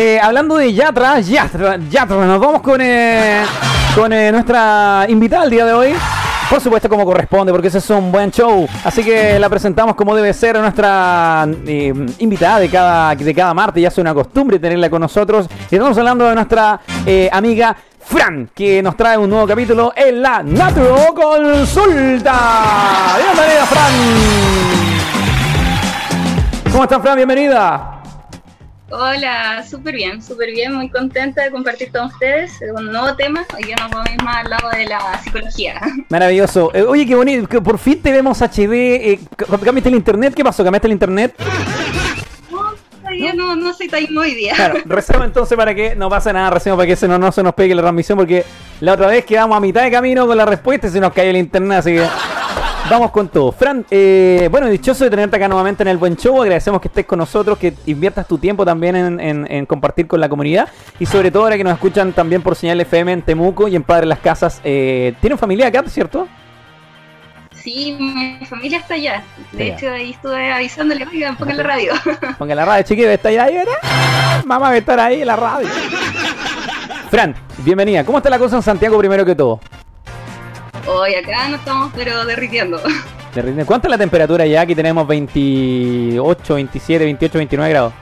eh, hablando de Yatra, Yatra, Yatra, nos vamos con, eh, con eh, nuestra invitada el día de hoy. Por supuesto, como corresponde, porque ese es un buen show. Así que la presentamos como debe ser nuestra invitada de cada, de cada martes. Ya es una costumbre tenerla con nosotros. Y estamos hablando de nuestra amiga Fran, que nos trae un nuevo capítulo en la Natural Consulta. Bienvenida, Fran. ¿Cómo estás, Fran? Bienvenida. Hola, súper bien, súper bien, muy contenta de compartir con ustedes un nuevo tema. Hoy ya nos vamos más al lado de la psicología. Maravilloso. Eh, oye, qué bonito, que por fin te vemos HD. Eh, ¿Cambiaste el internet? ¿Qué pasó? ¿Cambiaste el internet? No, no, no soy tan hoy día. Claro, recemos entonces para que no pase nada, recemos para que se no, no se nos pegue la transmisión, porque la otra vez quedamos a mitad de camino con la respuesta y se nos cayó el internet, así que vamos con todo. Fran, eh, bueno, dichoso de tenerte acá nuevamente en el Buen Show, agradecemos que estés con nosotros, que inviertas tu tiempo también en, en- en compartir con la comunidad y sobre todo ahora que nos escuchan también por señal FM en Temuco y en Padre Las Casas. Eh, ¿Tienen familia acá, cierto? Sí, mi familia está allá. De Allá. hecho, ahí estuve avisándole, oigan, pongan la radio. Ponga la radio, chiquillo, está ahí, ¿verdad? Mamá va a estar ahí en la radio. Fran, bienvenida. ¿Cómo está la cosa en Santiago primero que todo? Hoy acá no estamos, pero derritiendo. ¿Cuánta es la temperatura ya? Aquí tenemos 28, 27, 28, 29 grados.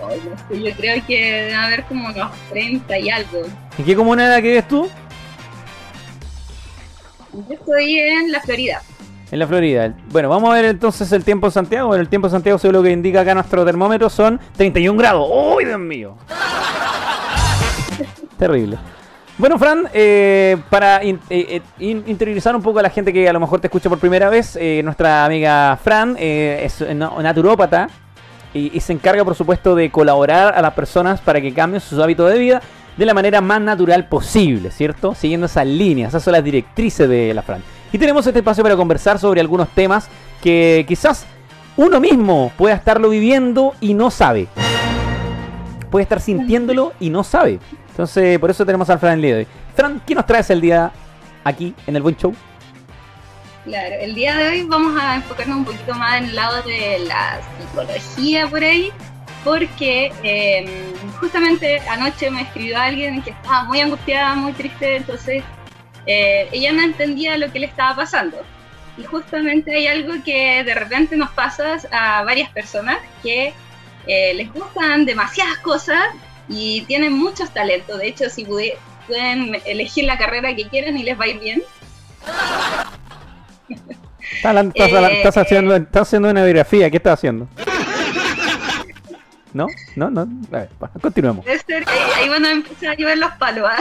Hoy, no sé, yo creo que debe haber como unos 30 y algo. ¿En qué comuna que vives tú? Yo estoy en la Florida. En la Florida. Bueno, vamos a ver entonces el tiempo en Santiago. Bueno, el tiempo en Santiago, según lo que indica acá nuestro termómetro, son 31 grados. ¡Uy, Dios mío! Terrible. Bueno, Fran, eh, para eh, eh, in- interiorizar un poco a la gente que a lo mejor te escucha por primera vez, eh, nuestra amiga Fran es na- naturópata y, y se encarga, por supuesto, de colaborar a las personas para que cambien sus hábitos de vida de la manera más natural posible, ¿cierto? Siguiendo esas líneas, esas son las directrices de la Fran. Y tenemos este espacio para conversar sobre algunos temas que quizás uno mismo pueda estarlo viviendo y no sabe. Puede estar sintiéndolo y no sabe. Entonces, por eso tenemos al Fran el día de hoy. Fran, ¿qué nos traes el día aquí en el Buen Show? Claro, el día de hoy vamos a enfocarnos un poquito más en el lado de la psicología por ahí, porque eh, justamente anoche me escribió alguien que estaba muy angustiada, muy triste, entonces eh, ella no entendía lo que le estaba pasando. Y justamente hay algo que de repente nos pasa a varias personas que eh, les gustan demasiadas cosas y tienen muchos talentos. De hecho, si pueden elegir la carrera que quieran y les va a ir bien, Estás, hablando- estás, Eh, estás haciendo, estás haciendo una biografía. ¿Qué estás haciendo? ¿No? ¿No? ¿No? A ver, bueno, continuemos. Ser, ahí, ahí van a empezar a llover los palos. ¿ah?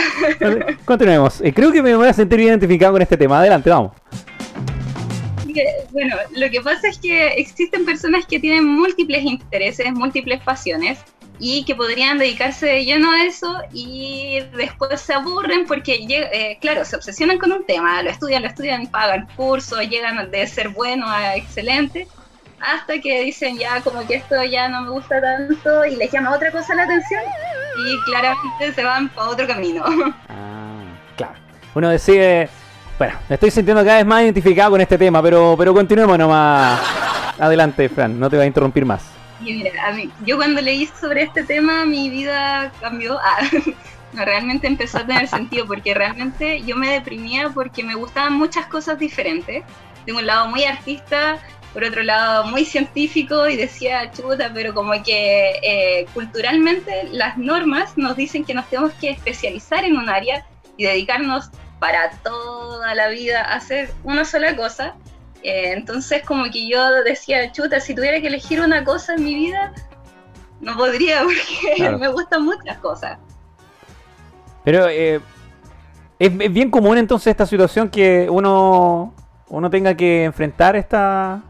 Continuemos. Eh, creo que me voy a sentir identificado con este tema. Adelante, vamos. Que, Bueno, lo que pasa es que existen personas que tienen múltiples intereses, múltiples pasiones y que podrían dedicarse de lleno a eso y después se aburren porque, eh, claro, se obsesionan con un tema, lo estudian, lo estudian, pagan cursos, llegan de ser bueno a excelente, hasta que dicen ya como que esto ya no me gusta tanto y les llama otra cosa la atención y claramente se van para otro camino. Ah, claro. Uno decide. Bueno, me estoy sintiendo cada vez más identificado con este tema, pero, pero continuemos nomás. Adelante, Fran, no te voy a interrumpir más. Mira, a mí, yo cuando leí sobre este tema, mi vida cambió. Ah, no, realmente empezó a tener sentido porque realmente yo me deprimía porque me gustaban muchas cosas diferentes. Tengo un lado muy artista, por otro lado muy científico y decía, chuta, pero como que eh, culturalmente las normas nos dicen que nos tenemos que especializar en un área y dedicarnos para toda la vida hacer una sola cosa. Eh, entonces como que yo decía, chuta, si tuviera que elegir una cosa en mi vida, no podría porque Claro. me gustan muchas cosas. Pero eh, es, es bien común entonces esta situación que uno, uno tenga que enfrentar esta,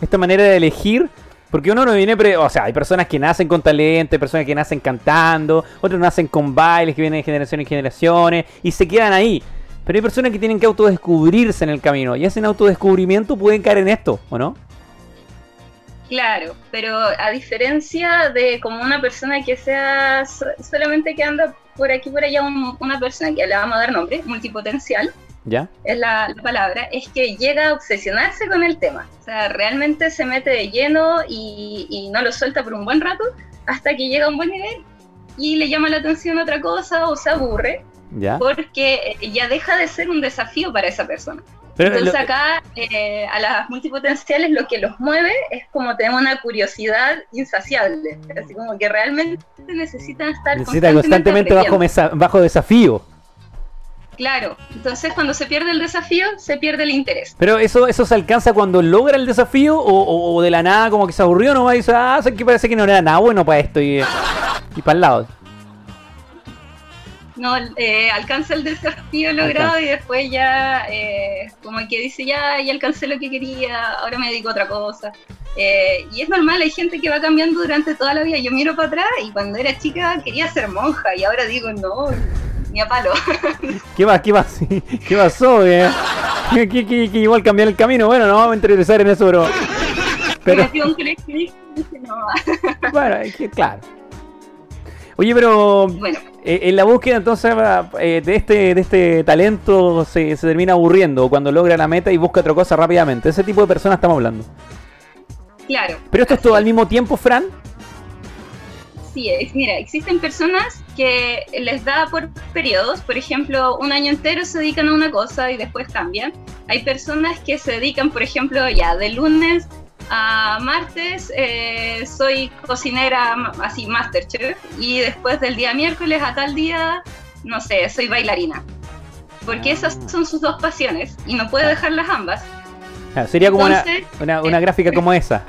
esta manera de elegir. Porque uno no viene, pre- o sea, hay personas que nacen con talento, hay personas que nacen cantando, otros nacen con bailes que vienen de generaciones en generaciones y se quedan ahí. Pero hay personas que tienen que autodescubrirse en el camino y hacen autodescubrimiento pueden caer en esto, ¿o no? Claro, pero a diferencia de como una persona que sea so- solamente que anda por aquí por allá, un- una persona que le vamos a dar nombre, multipotencial, ¿Ya? es la, la palabra, es que llega a obsesionarse con el tema. O sea, realmente se mete de lleno y, y no lo suelta por un buen rato hasta que llega a un buen nivel y le llama la atención otra cosa o se aburre, ¿Ya? porque eh, ya deja de ser un desafío para esa persona. Pero Entonces lo- acá eh, a las multipotenciales lo que los mueve es como tener una curiosidad insaciable, así como que realmente necesitan estar necesita constantemente bajo, aprendiendo. mesa- bajo desafío. Claro, entonces cuando se pierde el desafío, se pierde el interés. Pero eso, eso se alcanza cuando logra el desafío o, o- o de la nada como que se aburrió nomás y dice, ah, que parece que no era nada bueno para esto y, y para el lado. No, eh, alcanza el desafío logrado y después ya eh, como que dice, ya, ya alcancé lo que quería, ahora me dedico a otra cosa. Eh, y es normal, hay gente que va cambiando durante toda la vida. Yo miro para atrás y cuando era chica quería ser monja y ahora digo, no, ni a palo. ¿Qué más? ¿Qué más? ¿Qué pasó? eh? ¿Qué, qué, qué- qué igual cambiar el camino? Bueno, no vamos a interesar en eso, pero... Pero, un no, bueno, claro. Oye, pero bueno, eh, en la búsqueda entonces eh, de este de este talento se, se termina aburriendo cuando logra la meta y busca otra cosa rápidamente. Ese tipo de personas estamos hablando. claro. Pero esto es todo al mismo tiempo, Fran. Sí, es, mira, existen personas que les da por periodos, por ejemplo, un año entero se dedican a una cosa y después cambian. Hay personas que se dedican, por ejemplo, ya de lunes a martes eh, soy cocinera así masterchef y después del día miércoles a tal día, no sé, soy bailarina. Porque esas son sus dos pasiones y no puede dejarlas ambas. Ah, sería como una, Entonces, una, una gráfica como esa.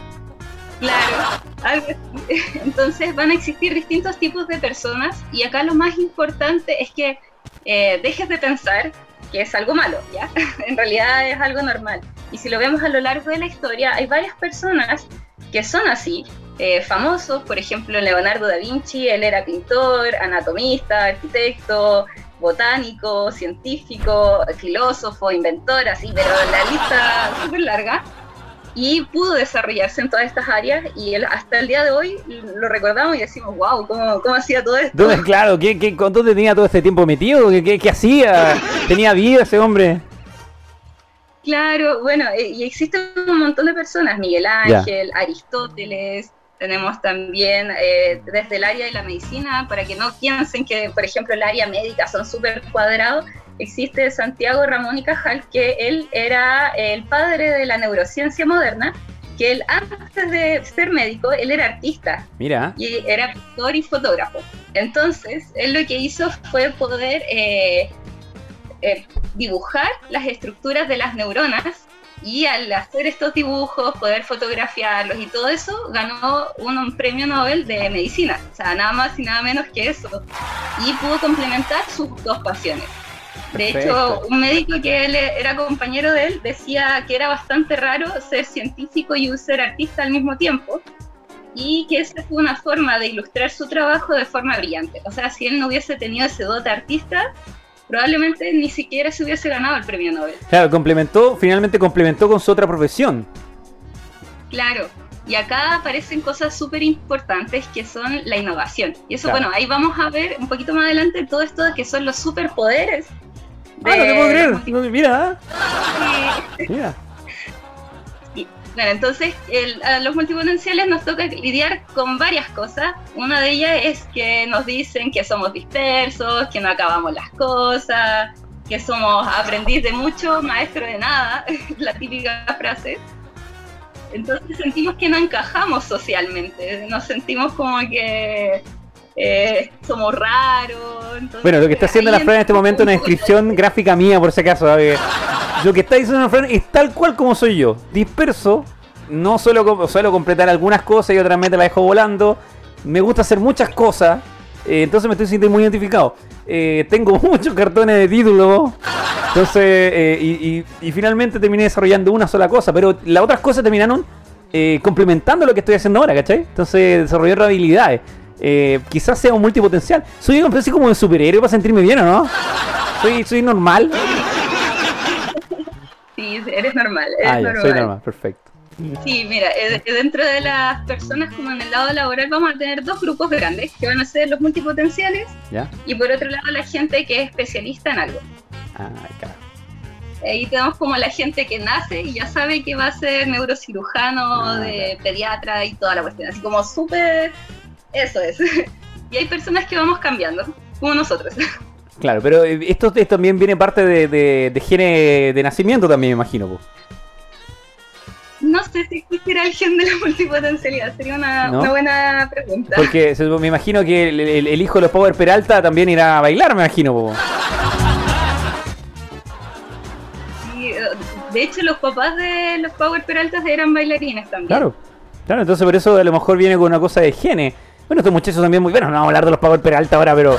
Claro, entonces van a existir distintos tipos de personas y acá lo más importante es que eh, dejes de pensar que es algo malo, ¿ya? en realidad es algo normal. Y si lo vemos a lo largo de la historia, hay varias personas que son así, eh, famosos, por ejemplo Leonardo da Vinci, él era pintor, anatomista, arquitecto, botánico, científico, filósofo, inventor, así, pero la lista súper larga y pudo desarrollarse en todas estas áreas y él, hasta el día de hoy lo recordamos y decimos, wow, ¿cómo, cómo hacía todo esto? ¿Dónde, claro, ¿qué, qué, con ¿dónde tenía todo este tiempo metido? ¿Qué, qué, qué hacía? ¿Tenía vida ese hombre? Claro, bueno, eh, y existen un montón de personas, Miguel Ángel, Aristóteles, tenemos también eh, desde el área de la medicina, para que no piensen que, por ejemplo, el área médica son súper cuadrados, existe Santiago Ramón y Cajal, que él era el padre de la neurociencia moderna, que él antes de ser médico, él era artista, Mira, y era pintor y fotógrafo. Entonces, él lo que hizo fue poder eh, eh, dibujar las estructuras de las neuronas y al hacer estos dibujos, poder fotografiarlos y todo eso, ganó un, un premio Nobel de medicina. O sea, nada más y nada menos que eso. Y pudo complementar sus dos pasiones. De Perfecto. hecho, un médico que él era compañero de él decía que era bastante raro ser científico y ser artista al mismo tiempo y que esa fue una forma de ilustrar su trabajo de forma brillante. O sea, si él no hubiese tenido ese dote artista, probablemente ni siquiera se hubiese ganado el premio Nobel. claro, complementó, finalmente complementó con su otra profesión. Claro. Y acá aparecen cosas súper importantes que son la innovación. Y eso, Claro. bueno, ahí vamos a ver un poquito más adelante todo esto de que son los superpoderes. Ah, no te puedo de creer. los multi- No, mira, Sí. mira. Bueno, entonces el- a los multipotenciales nos toca lidiar con varias cosas. Una de ellas es que nos dicen que somos dispersos, que no acabamos las cosas, que somos aprendiz de mucho, maestro de nada, la típica frase. Entonces sentimos que no encajamos socialmente, nos sentimos como que eh, somos raros. entonces, Bueno, lo que está haciendo la Fran en este momento es un una descripción gráfica mía, por si acaso. Lo que está diciendo la Fran es tal cual como soy yo. Disperso, no suelo, suelo completar algunas cosas y otras me la dejo volando. Me gusta hacer muchas cosas, eh, entonces me estoy sintiendo muy identificado. Eh, tengo muchos cartones de título. Entonces, eh, y, y- y finalmente terminé desarrollando una sola cosa, pero las otras cosas terminaron eh, complementando lo que estoy haciendo ahora, ¿cachai? Entonces desarrollé otras habilidades. Eh, quizás sea un multipotencial. Soy una especie como de superhéroe para sentirme bien, ¿o no? Soy, soy normal. Sí, eres normal. Eres Ah, ya, normal. soy normal, perfecto. Sí, mira, eh, dentro de las personas como en el lado laboral vamos a tener dos grupos grandes, que van a ser los multipotenciales ¿Ya? y por otro lado la gente que es especialista en algo. Ay, claro. Ahí tenemos como la gente que nace y ya sabe que va a ser neurocirujano, Ah, de pediatra y toda la cuestión, así como súper Eso es. y hay personas que vamos cambiando, como nosotros. Claro, pero esto, esto también viene parte de, de, de gene de nacimiento también, me imagino. No sé si existirá el gen de la multipotencialidad, sería una, ¿No? una buena pregunta. Porque me imagino que el, el- el hijo de los Power Peralta también irá a bailar, me imagino. po. Y, eh, de hecho, los papás de los Power Peraltas eran bailarines también. Claro, claro, entonces por eso a lo mejor viene con una cosa de gene. Bueno, estos muchachos también muy... Bueno, no vamos a hablar de los Power Peralta ahora, pero...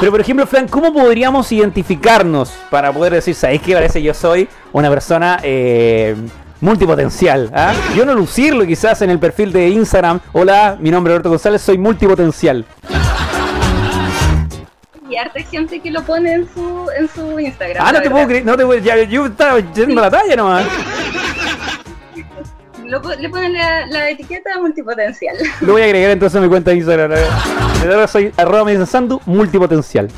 Pero por ejemplo, Frank, ¿cómo podríamos identificarnos para poder decir, ¿sabéis qué parece yo soy una persona eh, multipotencial? ¿ah? Yo no lucirlo quizás en el perfil de Instagram. Hola, mi nombre es Roberto González, soy multipotencial. Y harta gente que lo pone en su, en su Instagram. Ah, no te verdad. puedo creer, no te puedo... Ya, yo estaba yendo la talla nomás. Lo le ponen la, la etiqueta multipotencial. Lo voy a agregar entonces a mi cuenta de Instagram. ahora soy arroba me dicen Sandu, multipotencial.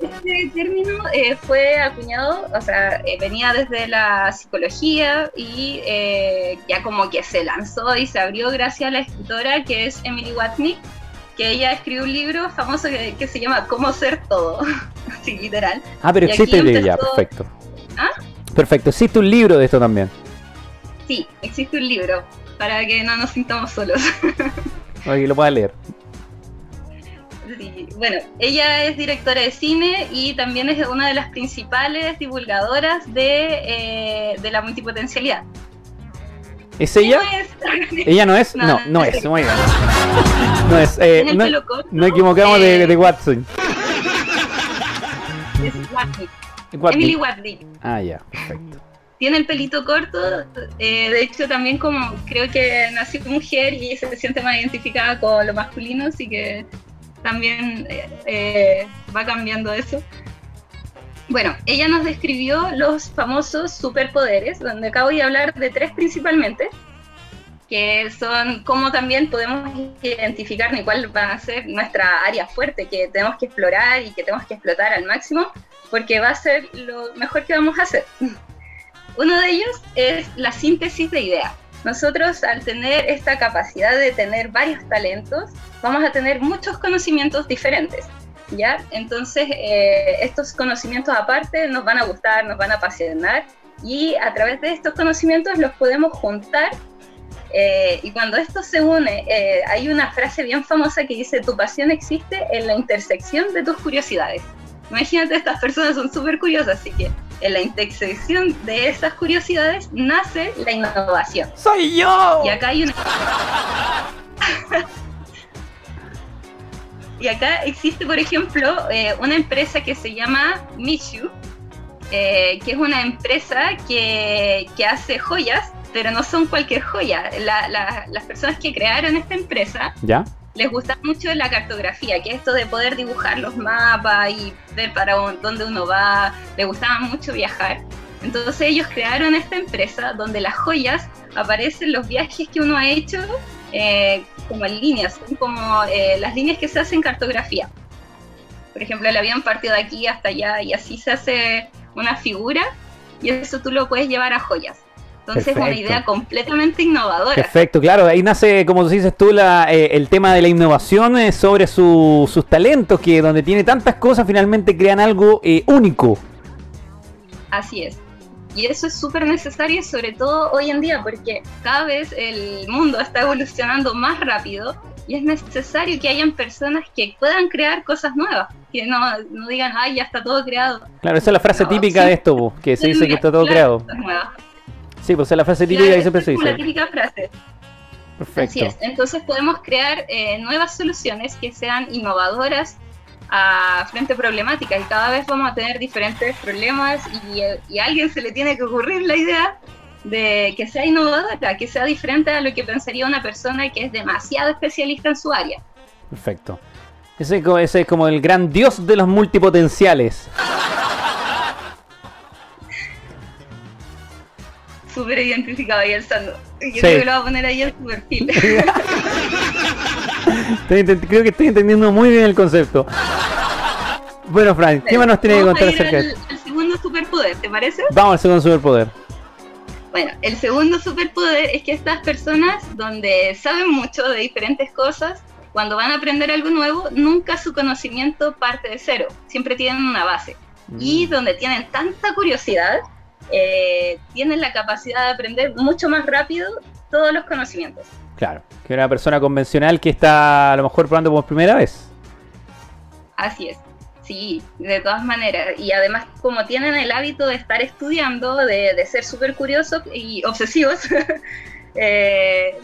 Este término eh, fue acuñado, o sea, eh, venía desde la psicología y eh, ya como que se lanzó y se abrió gracias a la escritora que es Emily Watnick, que ella escribió un libro famoso que, que se llama Cómo ser todo, así literal. Ah, pero Y existe el libro ya, perfecto. ¿Ah? Perfecto, existe un libro de esto también. Sí, existe un libro para que no nos sintamos solos. Para que lo pueda leer. Sí, Bueno, ella es directora de cine y también es una de las principales divulgadoras de, eh, de la multipotencialidad. ¿Es ella? ¿Cómo es? ¿Ella no es? No, No, no, no no es, sé. muy bien. No es, eh, no, no equivocamos de, eh, de Watson. es Watney. Emily Watnick. Ah, ya, perfecto. Tiene el pelito corto, eh, de hecho también como creo que nació mujer y se siente más identificada con lo masculino, así que también eh, eh, va cambiando eso. Bueno, ella nos describió los famosos superpoderes, donde acabo de hablar de tres principalmente, que son cómo también podemos identificar ni cuál va a ser nuestra área fuerte que tenemos que explorar y que tenemos que explotar al máximo, porque va a ser lo mejor que vamos a hacer. Uno de ellos es la síntesis de ideas. Nosotros al tener esta capacidad de tener varios talentos, vamos a tener muchos conocimientos diferentes. ¿Ya? Entonces, eh, estos conocimientos aparte nos van a gustar, nos van a apasionar y a través de estos conocimientos los podemos juntar eh, y cuando esto se une, eh, hay una frase bien famosa que dice, tu pasión existe en la intersección de tus curiosidades. Imagínate, estas personas son súper curiosas, así que en la intersección de esas curiosidades nace la innovación. ¡Soy yo! Y acá hay una... y acá existe, por ejemplo, eh, una empresa que se llama Mishu, eh, que es una empresa que, que hace joyas, pero no son cualquier joya. La- la- las personas que crearon esta empresa ¿Ya? Les gusta mucho la cartografía, que es esto de poder dibujar los mapas y ver para dónde uno va, les gustaba mucho viajar. Entonces ellos crearon esta empresa donde las joyas aparecen los viajes que uno ha hecho eh, como en líneas, como eh, las líneas que se hacen en cartografía. Por ejemplo, el avión partió de aquí hasta allá y así se hace una figura y eso tú lo puedes llevar a joyas. Entonces es una idea completamente innovadora. Perfecto, claro, ahí nace, como dices tú, la, eh, el tema de la innovación eh, sobre su- sus talentos, que donde tiene tantas cosas finalmente crean algo eh, único. Así es. Y eso es súper necesario, sobre todo hoy en día, porque cada vez el mundo está evolucionando más rápido y es necesario que hayan personas que puedan crear cosas nuevas, que no, no digan, ay, ya está todo creado. Claro, esa es la frase No, típica sí. de esto, que se dice que está todo Claro, creado. Sí, pues es la frase típica Claro, que siempre se como la dice. típica frase. Así Perfecto. es. Entonces podemos crear eh, nuevas soluciones que sean innovadoras a frente a problemáticas y cada vez vamos a tener diferentes problemas y, y a alguien se le tiene que ocurrir la idea de que sea innovadora, que sea diferente a lo que pensaría una persona que es demasiado especialista en su área. Perfecto. Ese, ese es como el gran dios de los multipotenciales. Súper identificado ahí el Sando. Yo Sí. creo que lo va a poner ahí en su perfil. Creo que estoy entendiendo muy bien el concepto. Bueno, Frank, ¿qué más nos tiene que contar acerca de al segundo superpoder, ¿te parece? Vamos al segundo superpoder. Bueno, el segundo superpoder es que estas personas, donde saben mucho de diferentes cosas, cuando van a aprender algo nuevo, nunca su conocimiento parte de cero, siempre tienen una base. Y mm. donde tienen tanta curiosidad, eh, tienen la capacidad de aprender mucho más rápido todos los conocimientos. Claro, que una persona convencional que está a lo mejor probando por primera vez. Así es. Sí, de todas maneras. Y además, como tienen el hábito de estar estudiando, de, ser súper curiosos y obsesivos, eh,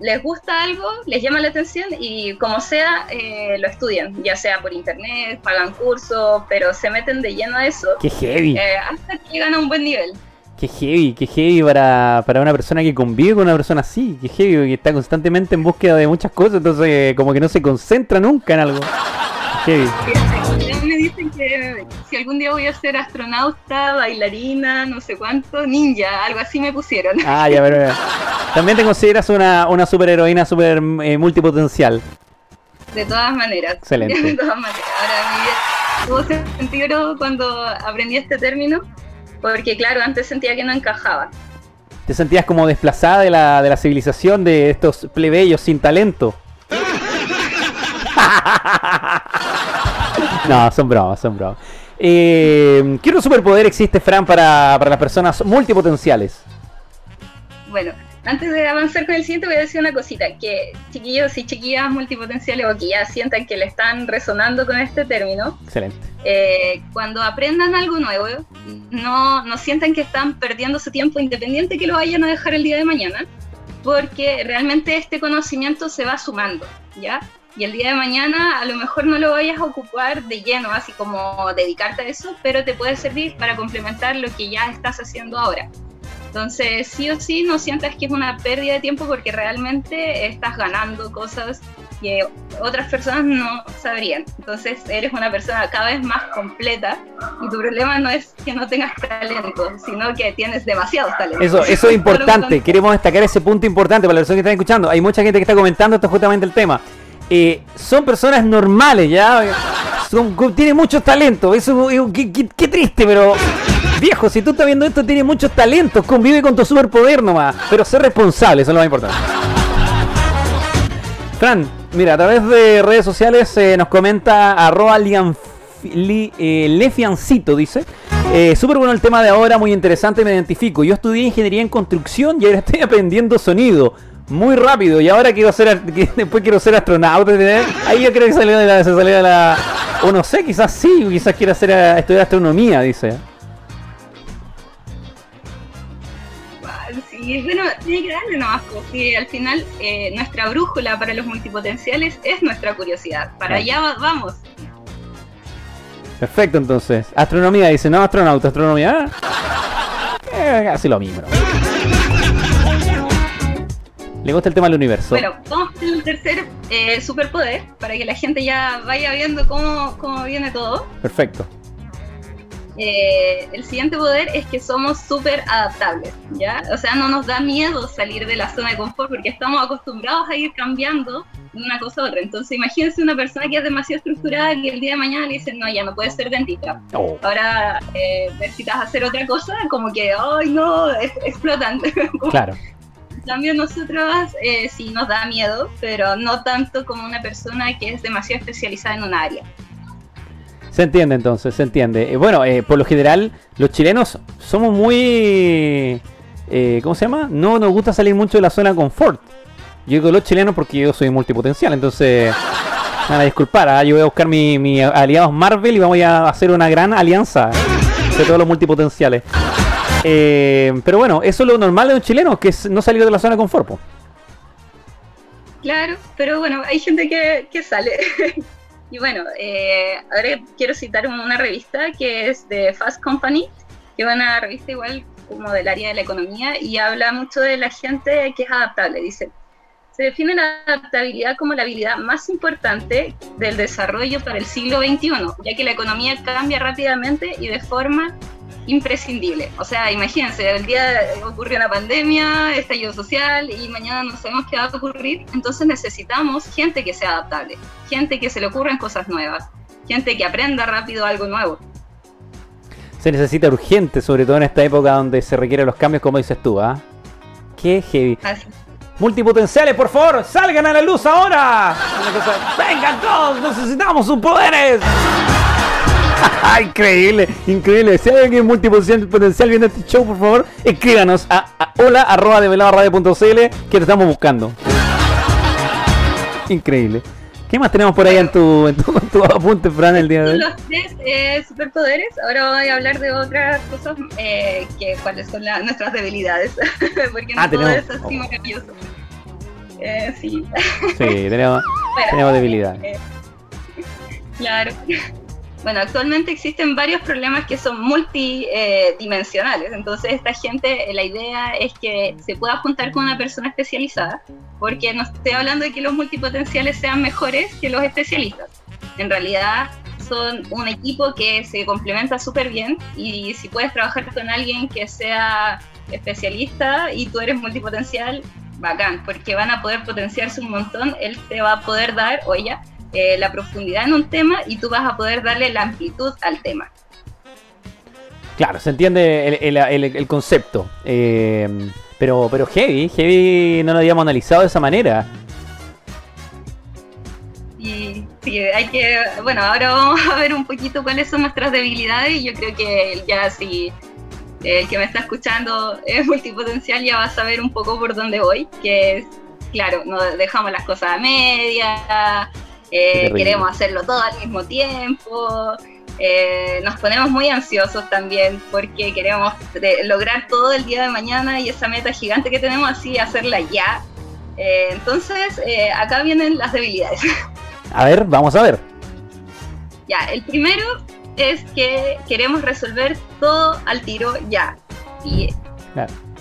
les gusta algo, les llama la atención y como sea, eh, lo estudian, ya sea por internet, pagan cursos, pero se meten de lleno a eso. ¡Qué heavy! Eh, hasta que llegan a un buen nivel. Qué heavy, qué heavy para, para una persona que convive con una persona así, qué heavy, que está constantemente en búsqueda de muchas cosas, entonces como que no se concentra nunca en algo. Qué heavy. Si algún día voy a ser astronauta, bailarina, no sé cuánto, ninja, algo así me pusieron. Ah, ya, pero también te consideras una, una superheroína super eh, multipotencial. De todas maneras. Excelente. De todas maneras. Ahora, mi vida tuvo sentido cuando aprendí este término porque claro, antes sentía que no encajaba. ¿Te sentías como desplazada de la, de la civilización de estos plebeyos sin talento? no, son bromas, son bromas. Eh, ¿Qué otro superpoder existe, Fran, para, para las personas multipotenciales? Bueno, antes de avanzar con el siguiente, voy a decir una cosita, que chiquillos y chiquillas multipotenciales o que ya sientan que le están resonando con este término, Excelente. Eh, cuando aprendan algo nuevo, no, no sientan que están perdiendo su tiempo independiente que lo vayan a dejar el día de mañana, porque realmente este conocimiento se va sumando, ¿ya? Y el día de mañana a lo mejor no lo vayas a ocupar de lleno, así como dedicarte a eso, pero te puede servir para complementar lo que ya estás haciendo ahora. Entonces, sí o sí, no sientas que es una pérdida de tiempo porque realmente estás ganando cosas que otras personas no sabrían. Entonces, eres una persona cada vez más completa y tu problema no es que no tengas talento, sino que tienes demasiados talentos. Eso, eso es importante. Queremos destacar ese punto importante para los que están escuchando. Hay mucha gente que está comentando esto justamente el tema. Eh, son personas normales, ¿ya? Son, tienen mucho talento. Eso, qué, triste, pero Viejo, si tú estás viendo esto, tienes muchos talentos, convive con tu superpoder nomás. Pero ser responsable, eso es lo más importante. Fran, mira, a través de redes sociales eh, nos comenta arroba eh, lefiancito, dice. Eh, Súper bueno el tema de ahora, muy interesante, me identifico. Yo estudié ingeniería en construcción y ahora estoy aprendiendo sonido. Muy rápido, y ahora quiero ser después quiero ser astronauta. Ahí yo creo que salió de la, se salió de la. O no sé, quizás sí, quizás quiera hacer, estudiar astronomía, dice. Y bueno, tiene que darle nomás, porque al final eh, nuestra brújula para los multipotenciales es nuestra curiosidad. Para allá vamos. Perfecto, entonces. Astronomía dice, no astronauta, astronomía. Eh, casi lo mismo. Le gusta el tema del universo. Bueno, vamos con el tercer eh, superpoder para que la gente ya vaya viendo cómo, cómo viene todo. Perfecto. Eh, el siguiente poder es que somos súper adaptables, ¿ya? O sea, no nos da miedo salir de la zona de confort porque estamos acostumbrados a ir cambiando de una cosa a otra. Entonces, imagínense una persona que es demasiado estructurada que el día de mañana le dicen, no, ya no puedes ser dentista. Oh. Ahora eh, necesitas hacer otra cosa, como que, ay, no, explotan. claro. También nosotros eh, sí nos da miedo, pero no tanto como una persona que es demasiado especializada en un área. Se entiende entonces, se entiende. Eh, bueno, eh, por lo general, los chilenos somos muy... Eh, ¿Cómo se llama? No nos gusta salir mucho de la zona de confort. Yo digo los chilenos porque yo soy multipotencial, entonces... Van a disculpar, ¿ah? yo voy a buscar mis mi aliados Marvel y vamos a hacer una gran alianza de todos los multipotenciales. Pero bueno, eso es lo normal de un chileno, que es no salir de la zona de confort. Claro, pero bueno, hay gente que, que sale. Y bueno, eh, ahora quiero citar una revista que es de Fast Company, que es una revista igual como del área de la economía y habla mucho de la gente que es adaptable. Dice, se define la adaptabilidad como la habilidad más importante del desarrollo para el siglo XXI, ya que la economía cambia rápidamente y de forma imprescindible. O sea, imagínense, el día ocurrió una pandemia, estallido social y mañana no sabemos qué va a ocurrir, entonces necesitamos gente que sea adaptable, gente que se le ocurran cosas nuevas, gente que aprenda rápido algo nuevo. Se necesita urgente, sobre todo en esta época donde se requieren los cambios, como dices tú, ¿ah? Qué heavy. Multipotenciales, por favor, salgan a la luz ahora. Vengan todos, necesitamos sus poderes. increíble, increíble. Si hay alguien multipotencial viendo este show, por favor, escríbanos a, hola arroba que te estamos buscando. Increíble. ¿Qué más tenemos por ahí en tu, en tu, apunte, Fran, el día de hoy? Los tres eh, superpoderes. Ahora voy a hablar de otras cosas, eh, que cuáles son nuestras debilidades. Porque no ah, todo es así oh. maravilloso. Eh, sí. Sí, tenemos, tenemos debilidad. Eh, claro. Bueno, actualmente existen varios problemas que son multidimensionales, entonces esta gente, la idea es que se pueda juntar con una persona especializada, porque no estoy hablando de que los multipotenciales sean mejores que los especialistas. En realidad son un equipo que se complementa súper bien y si puedes trabajar con alguien que sea especialista y tú eres multipotencial, bacán, porque van a poder potenciarse un montón, él te va a poder dar, o ella, eh, la profundidad en un tema y tú vas a poder darle la amplitud al tema. Claro, se entiende el, concepto. Eh, pero, pero heavy, heavy no lo habíamos analizado de esa manera. Y sí, hay que, bueno, ahora vamos a ver un poquito cuáles son nuestras debilidades y yo creo que ya si el que me está escuchando es multipotencial ya va a saber un poco por dónde voy, que es, claro, no dejamos las cosas a media, eh, queremos hacerlo todo al mismo tiempo, eh, nos ponemos muy ansiosos también porque queremos lograr todo el día de mañana y esa meta gigante que tenemos así, hacerla ya. Eh, entonces, acá vienen las debilidades. A ver, vamos a ver. Ya, el primero es que queremos resolver todo al tiro ya. Y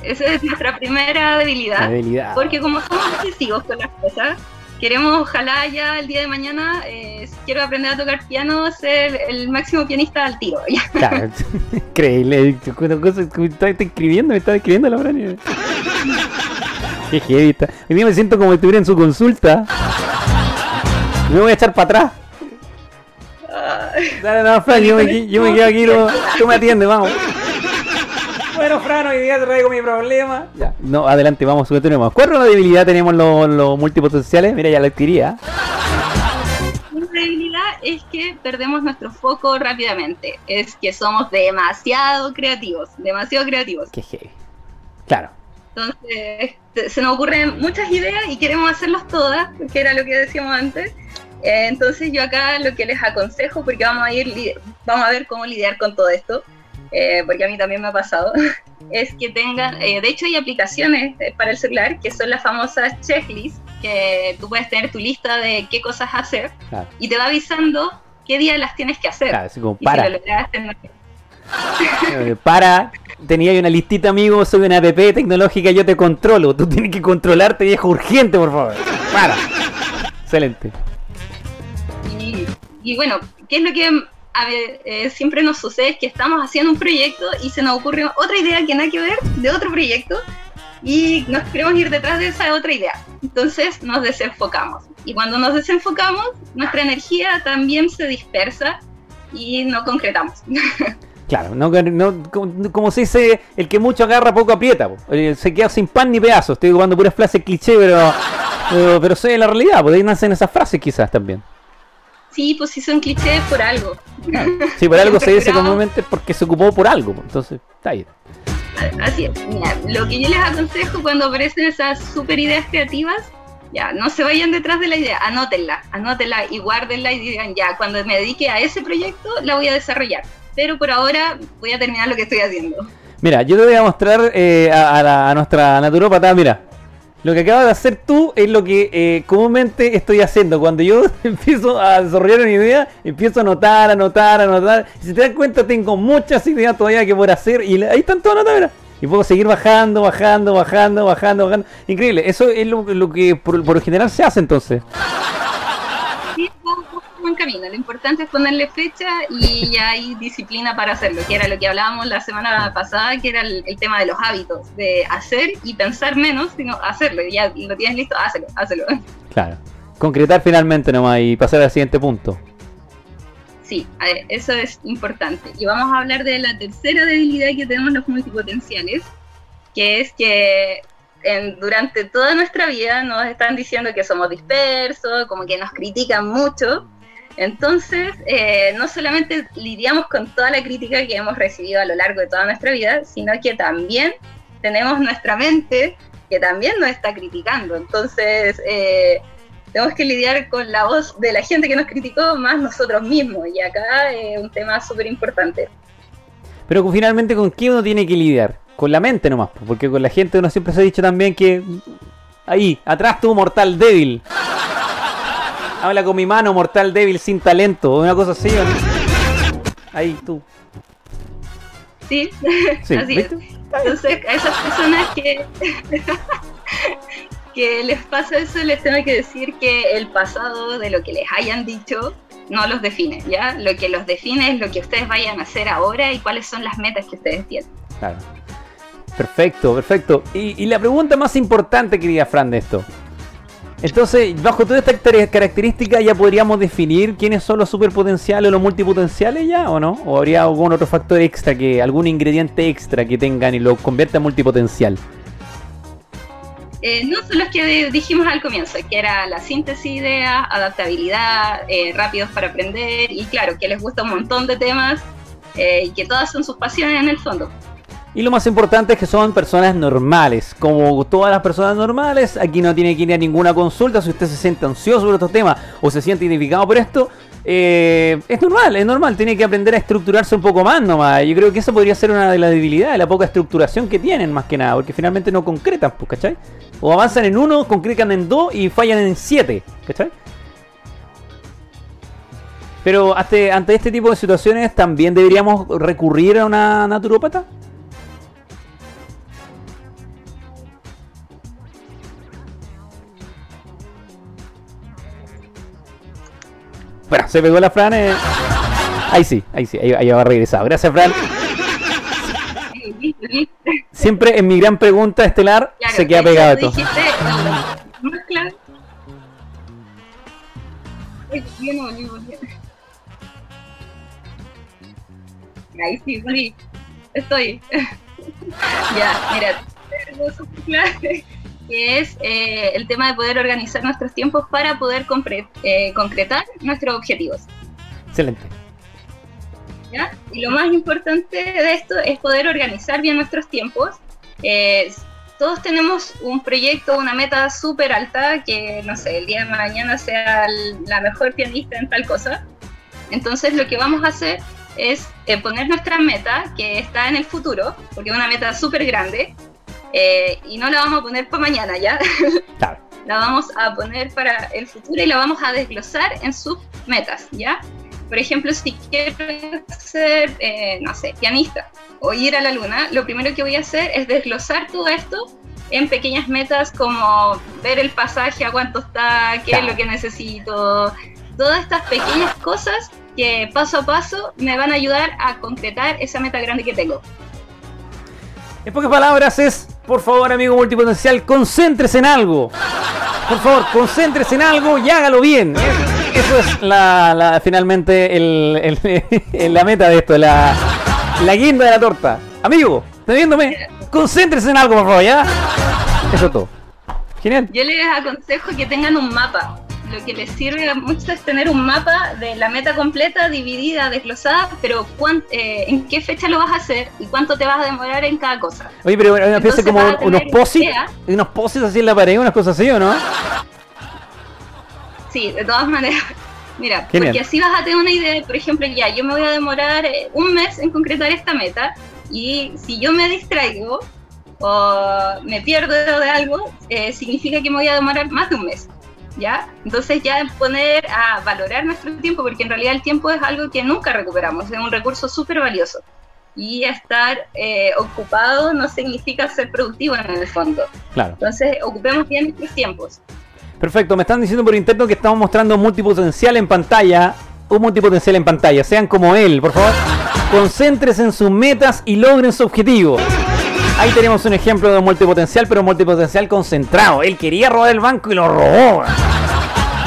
esa es nuestra primera debilidad, debilidad. Porque como somos obsesivos con las cosas, queremos, ojalá ya el día de mañana, eh, quiero aprender a tocar piano, ser el máximo pianista al tiro. Claro, increíble. Estás escribiendo, me estás escribiendo la Fran. Qué está. Hoy día me siento como si estuviera en su consulta. Me voy a echar para atrás. Dale, no, Fran, yo me, yo me quedo aquí, tú me atiendes, vamos. Bueno, Fran, hoy día traigo mi problema. Ya. No, adelante, vamos, continuemos. ¿Cuál es la debilidad tenemos los, los multipotenciales? Mira, ya la adquiría. Una debilidad es que perdemos nuestro foco rápidamente. Es que somos demasiado creativos, demasiado creativos. Qué heavy. Claro. Entonces, se nos ocurren muchas ideas y queremos hacerlas todas, que era lo que decíamos antes. Eh, entonces yo acá lo que les aconsejo, porque vamos a ir, vamos a ver cómo lidiar con todo esto, eh, porque a mí también me ha pasado, es que tengan, eh, de hecho hay aplicaciones eh, para el celular que son las famosas checklists, que tú puedes tener tu lista de qué cosas hacer y te va avisando qué día las tienes que hacer. Claro, así como para. para, tenía una listita, amigo, soy una app tecnológica, yo te controlo. Tú tienes que controlarte, viejo, urgente, por favor. Para. Excelente. Y, y bueno, ¿qué es lo que a ver, eh, siempre nos sucede que estamos haciendo un proyecto y se nos ocurre otra idea que nada que ver de otro proyecto y nos queremos ir detrás de esa otra idea. Entonces nos desenfocamos. Y cuando nos desenfocamos, nuestra energía también se dispersa y no concretamos. Claro, no, como, se dice, el que mucho agarra poco aprieta. Eh, se queda sin pan ni pedazos. Estoy jugando puras frases cliché, pero, pero, pero sé la realidad. Por ahí nacen esas frases quizás también. Sí, pues sí son clichés por algo. Sí, por algo se dice comúnmente porque se ocupó por algo, pues, entonces está ahí. Así es. Mira, lo que yo les aconsejo cuando aparecen esas super ideas creativas, ya, no se vayan detrás de la idea, anótenla, anótenla y guárdenla y digan, ya, cuando me dedique a ese proyecto la voy a desarrollar. Pero por ahora voy a terminar lo que estoy haciendo. Mira, yo te voy a mostrar eh, a, a, nuestra naturópata, mira, lo que acabas de hacer tú es lo que eh, comúnmente estoy haciendo. Cuando yo empiezo a desarrollar una idea, empiezo a anotar, anotar, anotar. Y si te das cuenta, tengo muchas ideas todavía que por hacer. Y ahí están todas anotadas. Y puedo seguir bajando, bajando, bajando, bajando, bajando. Increíble. Eso es lo, que por, por lo general se hace entonces camino. Lo importante es ponerle fecha y ya hay disciplina para hacerlo, que era lo que hablábamos la semana pasada, que era el, tema de los hábitos, de hacer y pensar menos, sino hacerlo. Y ya lo tienes listo, hazlo, hazlo. Claro. Concretar finalmente nomás y pasar al siguiente punto. Sí, eso es importante. Y vamos a hablar de la tercera debilidad que tenemos los multipotenciales, que es que durante toda nuestra vida nos están diciendo que somos dispersos, como que nos critican mucho. Entonces, eh, no solamente lidiamos con toda la crítica que hemos recibido a lo largo de toda nuestra vida, sino que también tenemos nuestra mente que también nos está criticando. Entonces, eh, tenemos que lidiar con la voz de la gente que nos criticó más nosotros mismos. Y acá es un tema súper importante. Pero finalmente, ¿con qué uno tiene que lidiar? Con la mente nomás, porque con la gente uno siempre se ha dicho también que ahí, atrás tú, mortal débil. Habla con mi mano, mortal débil, sin talento, una cosa así. Ahí, tú. Sí, así es. Entonces, a esas personas que que les pasa eso, les tengo que decir que el pasado de lo que les hayan dicho no los define, ¿ya? Lo que los define es lo que ustedes vayan a hacer ahora y cuáles son las metas que ustedes tienen. Claro. Perfecto, perfecto. Y, la pregunta más importante, querida Fran, de esto. Entonces, bajo toda esta característica ya podríamos definir quiénes son los superpotenciales o los multipotenciales ya, ¿o no? ¿O habría algún otro factor extra, que algún ingrediente extra que tengan y lo convierta en multipotencial? Eh, no son los que dijimos al comienzo, que era la síntesis de ideas, adaptabilidad, eh, rápidos para aprender y claro, que les gusta un montón de temas eh, y que todas son sus pasiones en el fondo. Y lo más importante es que son personas normales, como todas las personas normales, aquí no tiene que ir a ninguna consulta si usted se siente ansioso sobre estos temas o se siente identificado por esto, eh, es normal, es normal, tiene que aprender a estructurarse un poco más nomás. Yo creo que eso podría ser una de las debilidades, la poca estructuración que tienen más que nada, porque finalmente no concretan, pues, ¿cachai? O avanzan en uno, concretan en dos y fallan en siete, ¿cachai? Pero ante, ante este tipo de situaciones también deberíamos recurrir a una naturópata. Bueno, se pegó la Fran. Eh. Ahí sí, ahí sí, ahí, va regresado. Gracias, Fran. Siempre en mi gran pregunta estelar se queda pegado todo. Ahí sí, volví. Estoy. ya, mira, que es eh, el tema de poder organizar nuestros tiempos para poder eh, concretar nuestros objetivos. Excelente. ¿Ya? Y lo más importante de esto es poder organizar bien nuestros tiempos. Eh, todos tenemos un proyecto, una meta súper alta, que no sé, el día de mañana sea la mejor pianista en tal cosa. Entonces lo que vamos a hacer es poner nuestra meta, que está en el futuro, porque es una meta súper grande, eh, y no la vamos a poner para mañana, ¿ya? la vamos a poner para el futuro y la vamos a desglosar en sus metas, ¿ya? Por ejemplo, si quiero ser, eh, no sé, pianista o ir a la luna, lo primero que voy a hacer es desglosar todo esto en pequeñas metas como ver el pasaje, a cuánto está, qué es lo que necesito, todas estas pequeñas cosas que paso a paso me van a ayudar a concretar esa meta grande que tengo. En pocas palabras es, por favor, amigo multipotencial, concéntrese en algo. Por favor, concéntrese en algo y hágalo bien. Eso es la, finalmente la meta de esto, la, la guinda de la torta. Amigo, ¿está viéndome? Concéntrese en algo, por favor, ¿ya? Eso es todo. Genial. Yo les aconsejo que tengan un mapa lo que les sirve mucho es tener un mapa de la meta completa, dividida, desglosada, pero eh, en qué fecha lo vas a hacer y cuánto te vas a demorar en cada cosa. Oye, pero una especie como unos posits, unos posits así en la pared, unas cosas así, ¿o no? Sí, de todas maneras. Mira, porque así vas a tener una idea, por ejemplo, ya, yo me voy a demorar eh, un mes en concretar esta meta y si yo me distraigo o me pierdo de algo, eh, significa que me voy a demorar más de un mes. ¿Ya? Entonces ya poner a valorar nuestro tiempo, porque en realidad el tiempo es algo que nunca recuperamos, es un recurso súper valioso. Y estar eh, ocupado no significa ser productivo en el fondo. Claro. Entonces, ocupemos bien nuestros tiempos. Perfecto, me están diciendo por interno que estamos mostrando multipotencial en pantalla. Un multipotencial en pantalla, sean como él, por favor. Concéntrese en sus metas y logren su objetivo. Ahí tenemos un ejemplo de multipotencial, pero multipotencial concentrado. Él quería robar el banco y lo robó.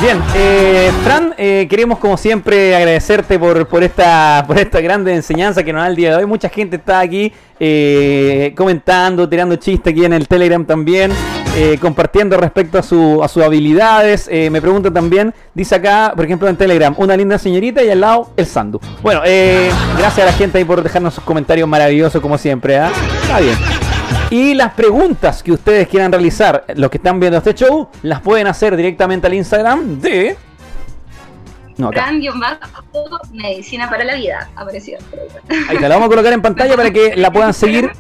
Bien, eh, Fran, eh, queremos como siempre agradecerte por, por, esta, por esta grande enseñanza que nos da el día de hoy. Mucha gente está aquí eh, comentando, tirando chistes aquí en el Telegram también, eh, compartiendo respecto a, su, a sus habilidades. Eh, me preguntan también, dice acá, por ejemplo en Telegram, una linda señorita y al lado el Sandu. Bueno, eh, gracias a la gente ahí por dejarnos sus comentarios maravillosos como siempre. ¿ah? Está bien. Y las preguntas que ustedes quieran realizar, los que están viendo este show, las pueden hacer directamente al Instagram de. No, acá. Fran-medicina para la vida. Apareció. Ahí te la vamos a colocar en pantalla para que la puedan seguir.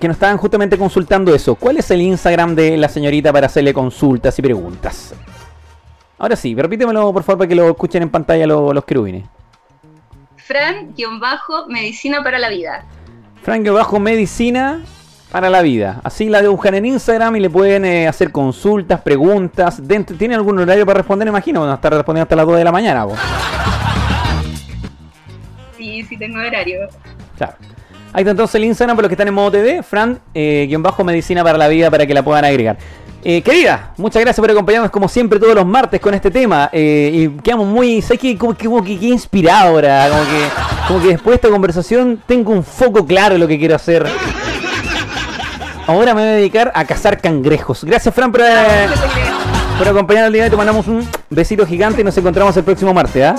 Que nos estaban justamente consultando eso. ¿Cuál es el Instagram de la señorita para hacerle consultas y preguntas? Ahora sí, repítemelo por favor para que lo escuchen en pantalla los, los querubines. Fran-medicina para la vida. Fran-medicina para la vida. Así la buscan en Instagram y le pueden eh, hacer consultas, preguntas. Dentro, ¿Tiene algún horario para responder? Imagino, van a estar respondiendo hasta las 2 de la mañana. vos. Sí, sí tengo horario. Claro. Ahí está entonces el Instagram para los que están en modo TV, Fran, eh, guion bajo medicina para la vida para que la puedan agregar. Eh, querida, muchas gracias por acompañarnos como siempre todos los martes con este tema. eh, y quedamos muy, ¿sabes qué? Como que, como que quedé inspirado ahora. Como que, como que después de esta conversación tengo un foco claro de lo que quiero hacer. Ahora me voy a dedicar a cazar cangrejos. Gracias, Fran, por, eh, por acompañarnos el día de hoy. Te mandamos un besito gigante y nos encontramos el próximo martes. ¿ah?